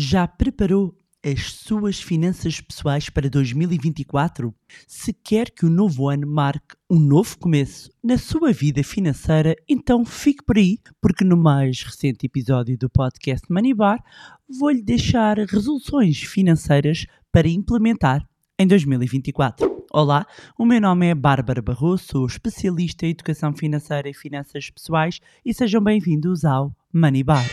Já preparou as suas finanças pessoais para 2024? Se quer que o novo ano marque um novo começo na sua vida financeira, então fique por aí, porque no mais recente episódio do podcast Money Bar vou-lhe deixar resoluções financeiras para implementar em 2024. Olá, o meu nome é Bárbara Barroso, sou especialista em educação financeira e finanças pessoais e sejam bem-vindos ao Money Bar.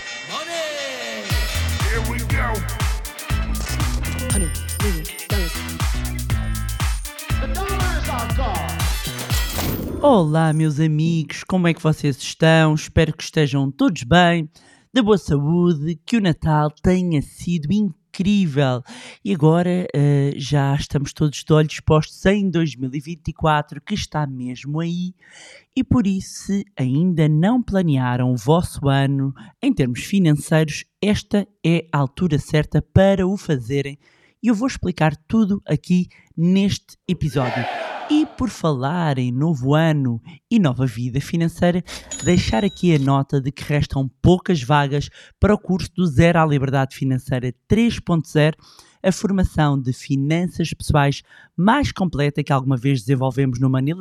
Olá, meus amigos, como é que vocês estão? Espero que estejam todos bem, de boa saúde, que o Natal tenha sido incrível. E agora uh, já estamos todos de olhos postos em 2024, que está mesmo aí. E por isso, se ainda não planearam o vosso ano em termos financeiros, esta é a altura certa para o fazerem. E eu vou explicar tudo aqui neste episódio. E por falar em novo ano e nova vida financeira, deixar aqui a nota de que restam poucas vagas para o curso do Zero à Liberdade Financeira 3.0, a formação de finanças pessoais mais completa que alguma vez desenvolvemos no Money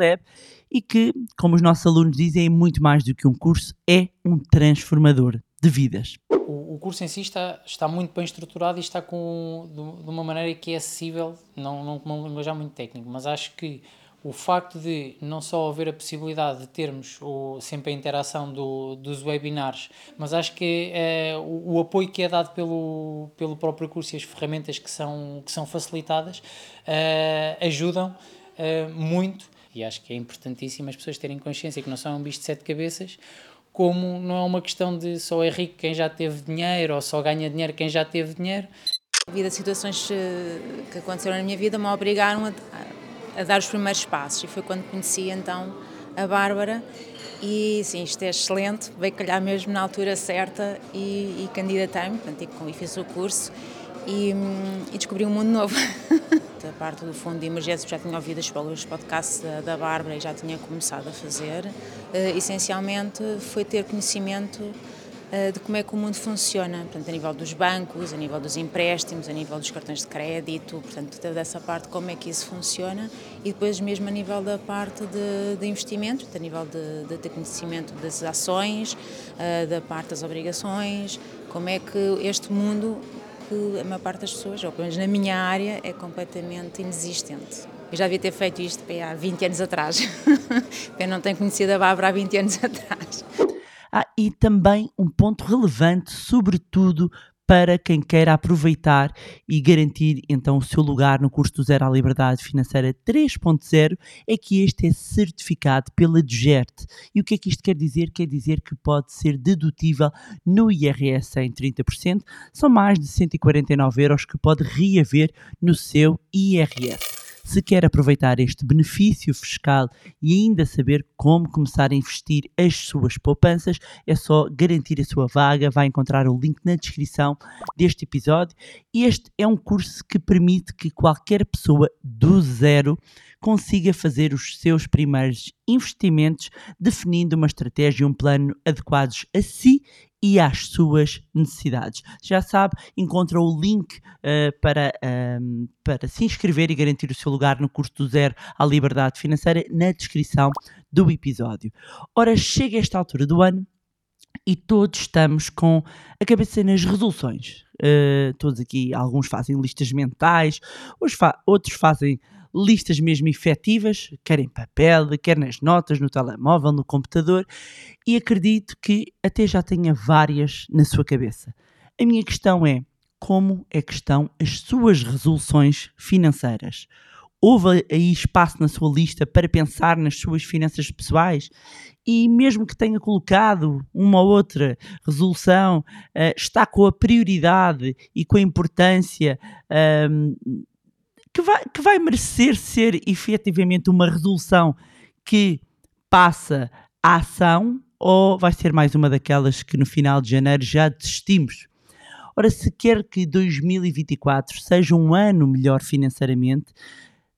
e que, como os nossos alunos dizem, é muito mais do que um curso, é um transformador de vidas. O, curso em si está, está muito bem estruturado e está com, de, de uma maneira que é acessível, não, não com uma linguagem muito técnica, mas acho que o facto de não só haver a possibilidade de termos o, sempre a interação do, dos webinars, mas acho que é, o, o, apoio que é dado pelo, pelo próprio curso e as ferramentas que são, que são facilitadas uh, ajudam uh, muito e acho que é importantíssimo as pessoas terem consciência que não são um bicho de sete cabeças, como não é uma questão de só é rico quem já teve dinheiro ou só ganha dinheiro quem já teve dinheiro. A situações eh, que aconteceram na minha vida, me obrigaram a, a dar os primeiros passos e foi quando conheci então a Bárbara e sim, isto é excelente, veio calhar mesmo na altura certa e, e candidatei-me, e fiz o curso e, hum, e descobri um mundo novo. a parte do Fundo de Emergência já tinha ouvido os podcasts da, da Bárbara e já tinha começado a fazer. Uh, essencialmente foi ter conhecimento uh, de como é que o mundo funciona, portanto, a nível dos bancos, a nível dos empréstimos, a nível dos cartões de crédito, portanto, toda essa parte, como é que isso funciona e depois mesmo a nível da parte de, de a nível de, de, de, conhecimento das ações, uh, da parte das obrigações, como é que este mundo que a maior parte das pessoas, ou pelo menos na minha área, é completamente inexistente. Eu já devia ter feito isto há 20 anos atrás. Eu não tenho conhecido a Bárbara há 20 anos atrás. Ah, e também um ponto relevante, sobretudo para quem queira aproveitar e garantir então o seu lugar no curso do Zero à Liberdade Financeira 3.0 é que este é certificado pela DGERT. E o que é que isto quer dizer? Quer dizer que pode ser dedutível no IRS em 30%, são mais de 149 euros que pode reaver no seu IRS. Se quer aproveitar este benefício fiscal e ainda saber como começar a investir as suas poupanças, é só garantir a sua vaga. Vai encontrar o link na descrição deste episódio. Este é um curso que permite que qualquer pessoa do zero consiga fazer os seus primeiros investimentos, definindo uma estratégia e um plano adequados a si e às suas necessidades. Já sabe, encontra o link uh, para, um, para se inscrever e garantir o seu lugar no curso do Zero à Liberdade Financeira na descrição do episódio. Ora, chega esta altura do ano e todos estamos com a cabeça nas resoluções. Uh, todos aqui, alguns fazem listas mentais, fa outros fazem listas mesmo efetivas, quer em papel, quer nas notas, no telemóvel, no computador, e acredito que até já tenha várias na sua cabeça. A minha questão é: como é que estão as suas resoluções financeiras? Houve aí espaço na sua lista para pensar nas suas finanças pessoais? E mesmo que tenha colocado uma ou outra resolução, uh, está com a prioridade e com a importância uh, que vai, que vai merecer ser efetivamente uma resolução que passa à ação ou vai ser mais uma daquelas que no final de janeiro já desistimos? Ora, se quer que 2024 seja um ano melhor financeiramente,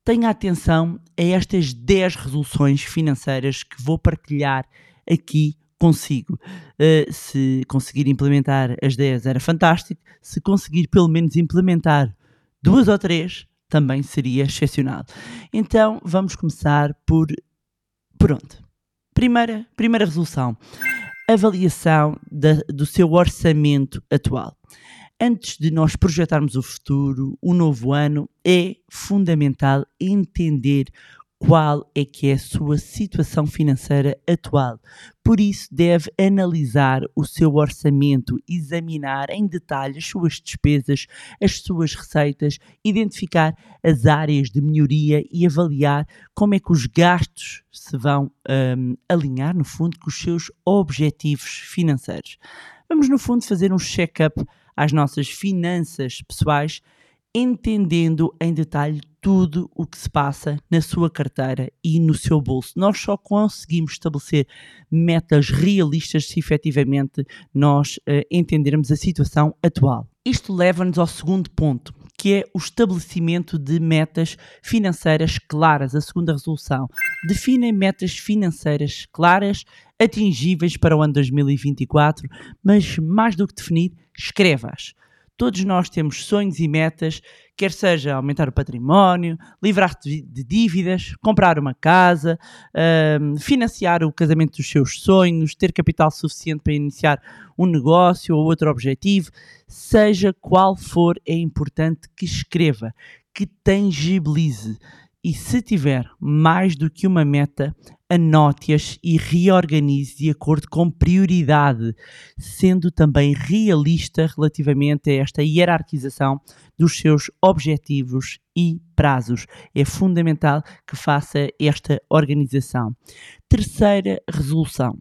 tenha atenção a estas 10 resoluções financeiras que vou partilhar aqui consigo. Uh, se conseguir implementar as 10 era fantástico, se conseguir pelo menos implementar duas ou três, também seria excepcional. Então vamos começar por, por onde? Primeira, primeira resolução: avaliação da, do seu orçamento atual. Antes de nós projetarmos o futuro, o novo ano, é fundamental entender qual é que é a sua situação financeira atual. Por isso, deve analisar o seu orçamento, examinar em detalhe as suas despesas, as suas receitas, identificar as áreas de melhoria e avaliar como é que os gastos se vão um, alinhar, no fundo, com os seus objetivos financeiros. Vamos, no fundo, fazer um check-up às nossas finanças pessoais entendendo em detalhe tudo o que se passa na sua carteira e no seu bolso. Nós só conseguimos estabelecer metas realistas se efetivamente nós uh, entendermos a situação atual. Isto leva-nos ao segundo ponto, que é o estabelecimento de metas financeiras claras. A segunda resolução. Definem metas financeiras claras, atingíveis para o ano 2024, mas mais do que definir, escreva-as. Todos nós temos sonhos e metas, quer seja aumentar o património, livrar-te de dívidas, comprar uma casa, uh, financiar o casamento dos seus sonhos, ter capital suficiente para iniciar um negócio ou outro objetivo. Seja qual for, é importante que escreva, que tangibilize. E se tiver mais do que uma meta, anote-as e reorganize de acordo com prioridade, sendo também realista relativamente a esta hierarquização dos seus objetivos e prazos. É fundamental que faça esta organização. Terceira resolução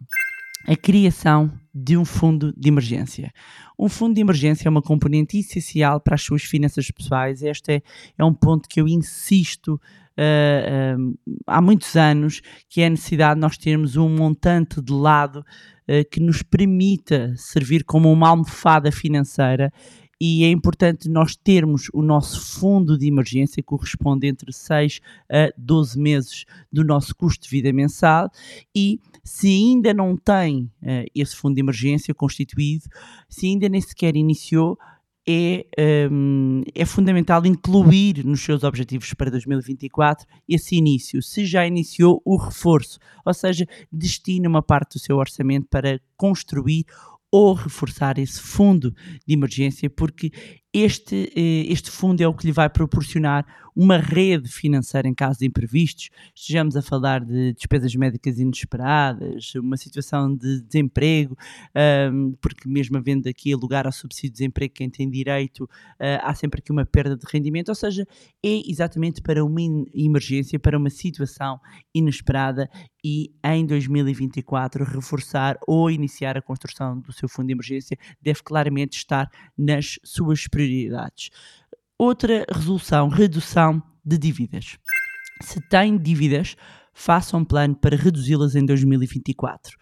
a criação de um fundo de emergência. Um fundo de emergência é uma componente essencial para as suas finanças pessoais. Este é, é um ponto que eu insisto uh, há muitos anos, que é a necessidade de nós termos um montante de lado uh, que nos permita servir como uma almofada financeira e é importante nós termos o nosso fundo de emergência, que corresponde entre 6 a 12 meses do nosso custo de vida mensal, e se ainda não tem uh, esse fundo de emergência constituído, se ainda nem sequer iniciou, é, um, é fundamental incluir nos seus objetivos para 2024 esse início. Se já iniciou o reforço, ou seja, destina uma parte do seu orçamento para construir ou reforçar esse fundo de emergência, porque este, eh, este fundo é o que lhe vai proporcionar uma rede financeira em caso de imprevistos, estejamos a falar de despesas médicas inesperadas, uma situação de desemprego, porque mesmo havendo aqui lugar ao subsídio de desemprego, quem tem direito, ah, há sempre aqui uma perda de rendimento, ou seja, é exatamente para uma emergência, para uma situação inesperada e em 2024 reforçar ou iniciar a construção do seu fundo de emergência deve claramente estar nas suas prioridades. Outra resolução, redução de dívidas. Se tem dívidas, faça um plano para reduzi-las em 2024.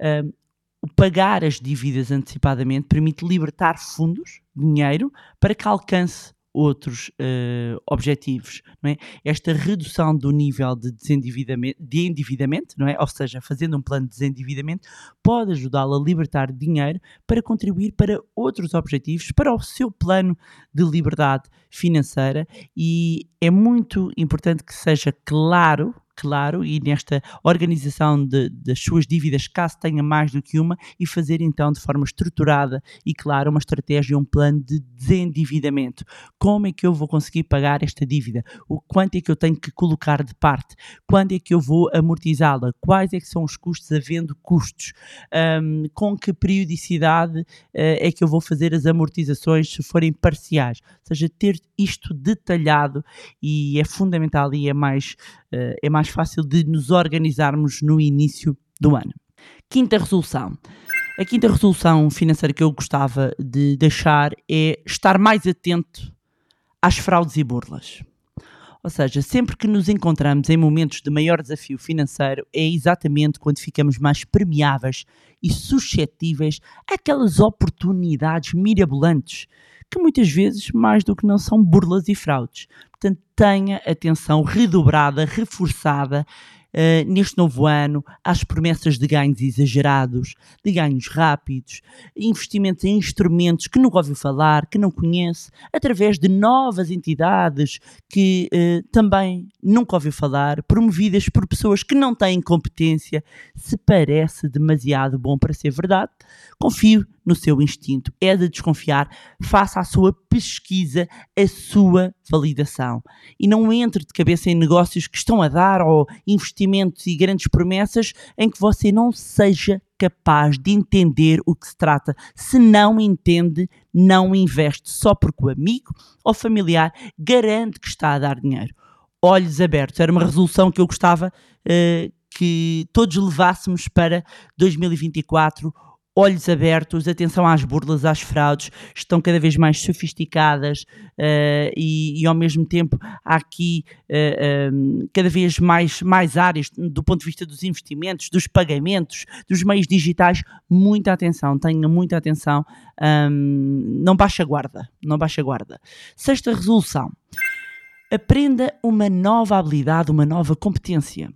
Um, o pagar as dívidas antecipadamente permite libertar fundos, dinheiro, para que alcance outros uh, objetivos, não é? Esta redução do nível de desendividamento, de endividamento, não é? Ou seja, fazendo um plano de desendividamento, pode ajudá-lo a libertar dinheiro para contribuir para outros objetivos, para o seu plano de liberdade financeira e é muito importante que seja claro claro e nesta organização de, das suas dívidas, caso tenha mais do que uma, e fazer então de forma estruturada e clara uma estratégia, um plano de desendividamento. Como é que eu vou conseguir pagar esta dívida? O quanto é que eu tenho que colocar de parte? Quando é que eu vou amortizá-la? Quais é que são os custos havendo custos? Um, com que periodicidade uh, é que eu vou fazer as amortizações se forem parciais? Ou seja, ter isto detalhado e é fundamental e é mais, uh, é mais fácil de nos organizarmos no início do ano. Quinta resolução. A quinta resolução financeira que eu gostava de deixar é estar mais atento às fraudes e burlas. Ou seja, sempre que nos encontramos em momentos de maior desafio financeiro, é exatamente quando ficamos mais permeáveis e suscetíveis àquelas oportunidades mirabolantes que muitas vezes, mais do que não, são burlas e fraudes. Portanto, tenha atenção redobrada, reforçada uh, neste novo ano às promessas de ganhos exagerados, de ganhos rápidos, investimentos em instrumentos que nunca ouviu falar, que não conhece, através de novas entidades que uh, também nunca ouviu falar, promovidas por pessoas que não têm competência, se parece demasiado bom para ser verdade, confio no seu instinto. É de desconfiar, faça a sua pesquisa, a sua validação. E não entre de cabeça em negócios que estão a dar ou investimentos e grandes promessas em que você não seja capaz de entender o que se trata. Se não entende, não investe só porque o amigo ou familiar garante que está a dar dinheiro. Olhos abertos, era uma resolução que eu gostava uh, que todos levássemos para 2024 olhos abertos, atenção às burlas, às fraudes, estão cada vez mais sofisticadas uh, e, e, ao mesmo tempo há aqui uh, um, cada vez mais, mais áreas do ponto de vista dos investimentos, dos pagamentos, dos meios digitais. Muita atenção, tenha muita atenção, um, não baixa guarda, não baixa guarda. Sexta resolução. Aprenda uma nova habilidade, uma nova competência.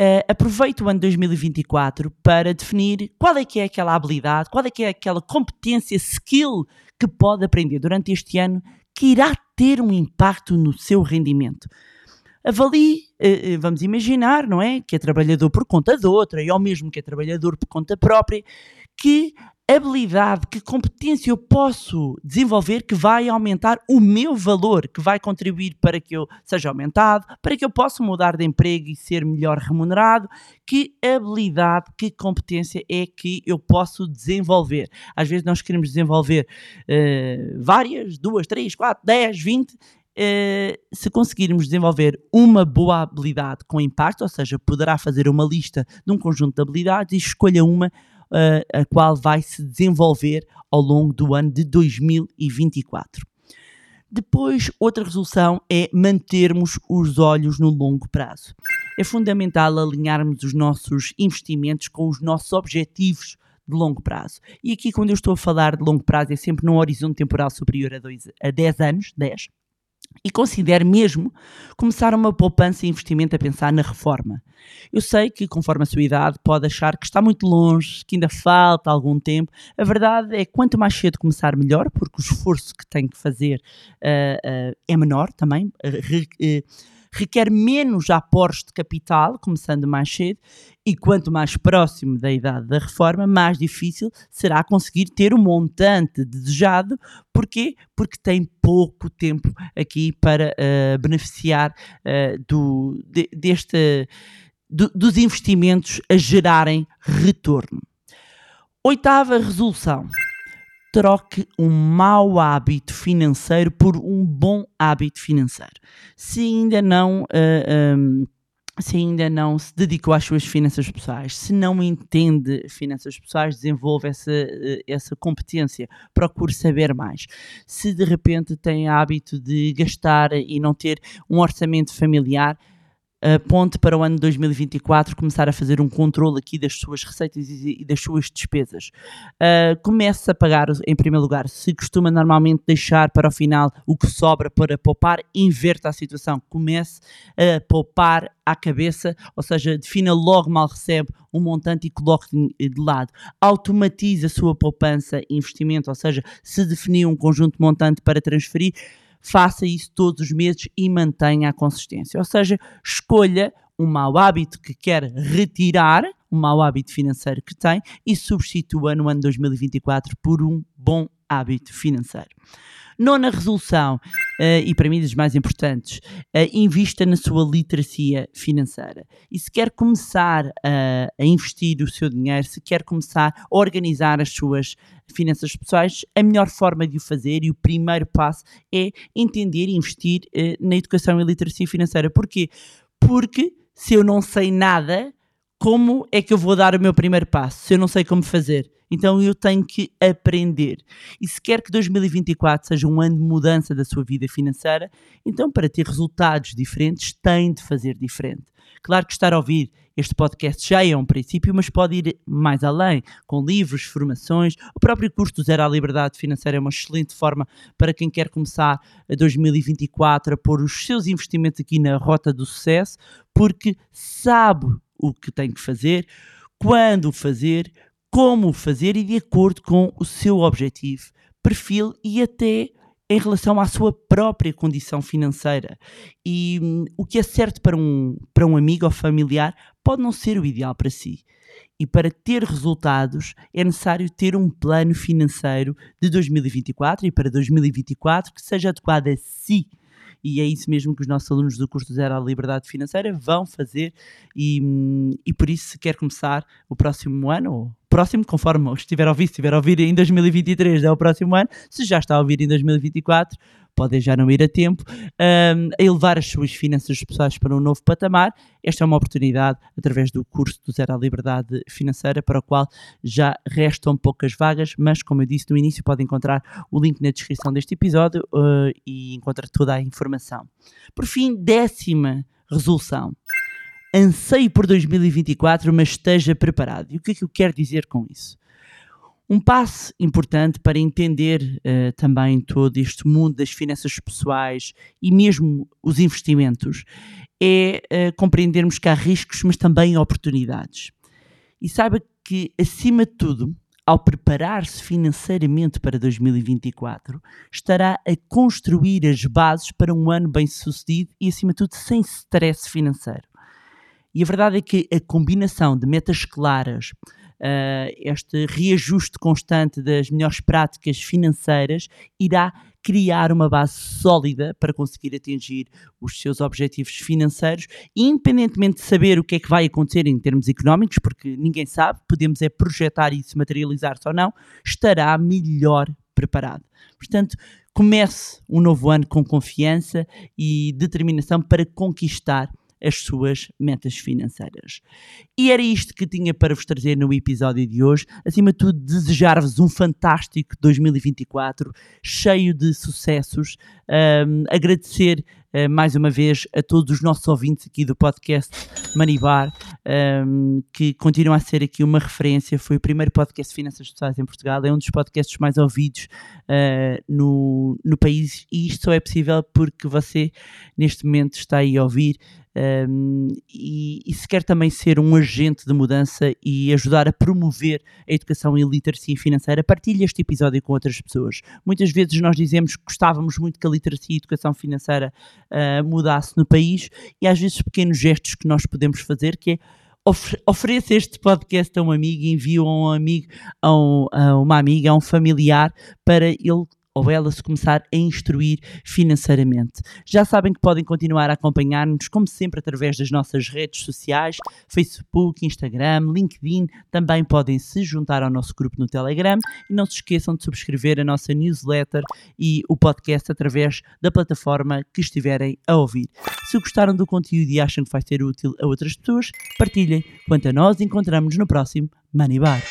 Uh, aproveite o ano 2024 para definir qual é que é aquela habilidade, qual é que é aquela competência, skill que pode aprender durante este ano que irá ter um impacto no seu rendimento. Avalie, uh, vamos imaginar, não é? Que é trabalhador por conta de outra, e ao mesmo que é trabalhador por conta própria, que habilidade, que competência eu posso desenvolver que vai aumentar o meu valor, que vai contribuir para que eu seja aumentado, para que eu possa mudar de emprego e ser melhor remunerado, que habilidade, que competência é que eu posso desenvolver. Às vezes nós queremos desenvolver uh, várias, duas, três, quatro, dez, vinte, Uh, se conseguirmos desenvolver uma boa habilidade com impacto, ou seja, poderá fazer uma lista de um conjunto de habilidades e escolha uma a qual vai se desenvolver ao longo do ano de 2024. Depois, outra resolução é mantermos os olhos no longo prazo. É fundamental alinharmos os nossos investimentos com os nossos objetivos de longo prazo. E aqui, quando eu estou a falar de longo prazo, é sempre num horizonte temporal superior a, dois, a 10 anos, 10, e considere mesmo começar uma poupança e investimento a pensar na reforma. Eu sei que, conforme a sua idade, pode achar que está muito longe, que ainda falta algum tempo. A verdade é que quanto mais cedo começar, melhor, porque o esforço que tem que fazer uh, uh, é menor também. Uh, requer menos aportes de capital, começando mais cedo, e quanto mais próximo da idade da reforma, mais difícil será conseguir ter o montante desejado. Porquê? Porque tem pouco tempo aqui para uh, beneficiar uh, do, de, deste, do, dos investimentos a gerarem retorno. Oitava resolução troque um mau hábito financeiro por um bom hábito financeiro. Se ainda não. Uh, eh, um, ehm, se ainda não se dedicou às suas finanças pessoais, se não entende finanças pessoais, desenvolve essa, eh, essa competência, procure saber mais. Se de repente tem hábito de gastar e não ter um orçamento familiar, ponte para o ano de 2024 começar a fazer um controle aqui das suas receitas e, das suas despesas. Uh, comece a pagar, em primeiro lugar, se costuma normalmente deixar para o final o que sobra para poupar, inverta a situação. Comece a poupar à cabeça, ou seja, defina logo mal recebe um montante e coloque de lado. Automatize a sua poupança e investimento, ou seja, se definir um conjunto montante para transferir, faça isso todos os meses e mantenha a consistência. Ou seja, escolha um mau hábito que quer retirar, um mau hábito financeiro que tem, e substitua no ano 2024 por um bom hábito financeiro. Nona resolução, uh, e para mim das mais importantes, uh, invista na sua literacia financeira. E se quer começar uh, a investir o seu dinheiro, se quer começar a organizar as suas finanças pessoais, a melhor forma de o fazer e o primeiro passo é entender e investir na educação e literacia financeira. Porquê? Porque se eu não sei nada, como é que eu vou dar o meu primeiro passo se eu não sei como fazer? Então eu tenho que aprender. E se quer que 2024 seja um ano de mudança da sua vida financeira, então para ter resultados diferentes, tem de fazer diferente. Claro que estar a ouvir este podcast já é um princípio, mas pode ir mais além, com livros, formações. O próprio curso do Zero à Liberdade Financeira é uma excelente forma para quem quer começar a 2024 a pôr os seus investimentos aqui na rota do sucesso, porque sabe o que tem que fazer, quando fazer, como fazer e de acordo com o seu objetivo, perfil e até em relação à sua própria condição financeira. E hum, o que é certo para um, para um amigo ou familiar pode não ser o ideal para si. E para ter resultados é necessário ter um plano financeiro de 2024 e para 2024 que seja adequado a si e é isso mesmo que os nossos alunos do curso Zero à Liberdade Financeira vão fazer e, e por isso se quer começar o próximo ano, ou próximo, conforme estiver a ouvir, se estiver a ouvir em 2023 é o próximo ano, se já está a ouvir em 2024 podem já não ir a tempo, um, a elevar as suas finanças pessoais para um novo patamar. Esta é uma oportunidade através do curso do Zero à Liberdade Financeira, para o qual já restam poucas vagas, mas como eu disse no início, podem encontrar o link na descrição deste episódio uh, e encontrar toda a informação. Por fim, décima resolução. Anseie por 2024, mas esteja preparado. E o que é que eu quero dizer com isso? Um passo importante para entender uh, também todo este mundo das finanças pessoais e mesmo os investimentos é uh, compreendermos que há riscos, mas também oportunidades. E saiba que, acima de tudo, ao preparar-se financeiramente para 2024, estará a construir as bases para um ano bem-sucedido e, acima de tudo, sem stress financeiro. E a verdade é que a combinação de metas claras, uh, este reajuste constante das melhores práticas financeiras irá criar uma base sólida para conseguir atingir os seus objetivos financeiros, independentemente de saber o que é que vai acontecer em termos económicos, porque ninguém sabe, podemos é projetar isso, materializar-se ou não, estará melhor preparado. Portanto, comece um novo ano com confiança e determinação para conquistar as suas metas financeiras. E era isto que tinha para vos trazer no episódio de hoje. Acima de tudo, desejar-vos um fantástico 2024, cheio de sucessos. Um, agradecer uh, mais uma vez a todos os nossos ouvintes aqui do podcast Manibar, um, que continua a ser aqui uma referência. Foi o primeiro podcast de finanças sociais em Portugal, é um dos podcasts mais ouvidos uh, no, no país e isto só é possível porque você, neste momento, está aí a ouvir. Um, e, e, se quer também ser um agente de mudança e ajudar a promover a educação e literacia financeira, partilhe este episódio com outras pessoas. Muitas vezes nós dizemos que gostávamos muito que a literacia e a educação financeira uh, mudasse no país e às vezes pequenos gestos que nós podemos fazer que é ofereça este podcast a um amigo, envie a um amigo, a, um, a, uma amiga, a um familiar, para ele ou ela se começar a instruir financeiramente. Já sabem que podem continuar a acompanhar-nos, como sempre, através das nossas redes sociais, Facebook, Instagram, LinkedIn. Também podem se juntar ao nosso grupo no Telegram e não se esqueçam de subscrever a nossa newsletter e o podcast através da plataforma que estiverem a ouvir. Se gostaram do conteúdo e acham que vai ser útil a outras pessoas, partilhem. Quanto a nós, encontramos no próximo Money Bar.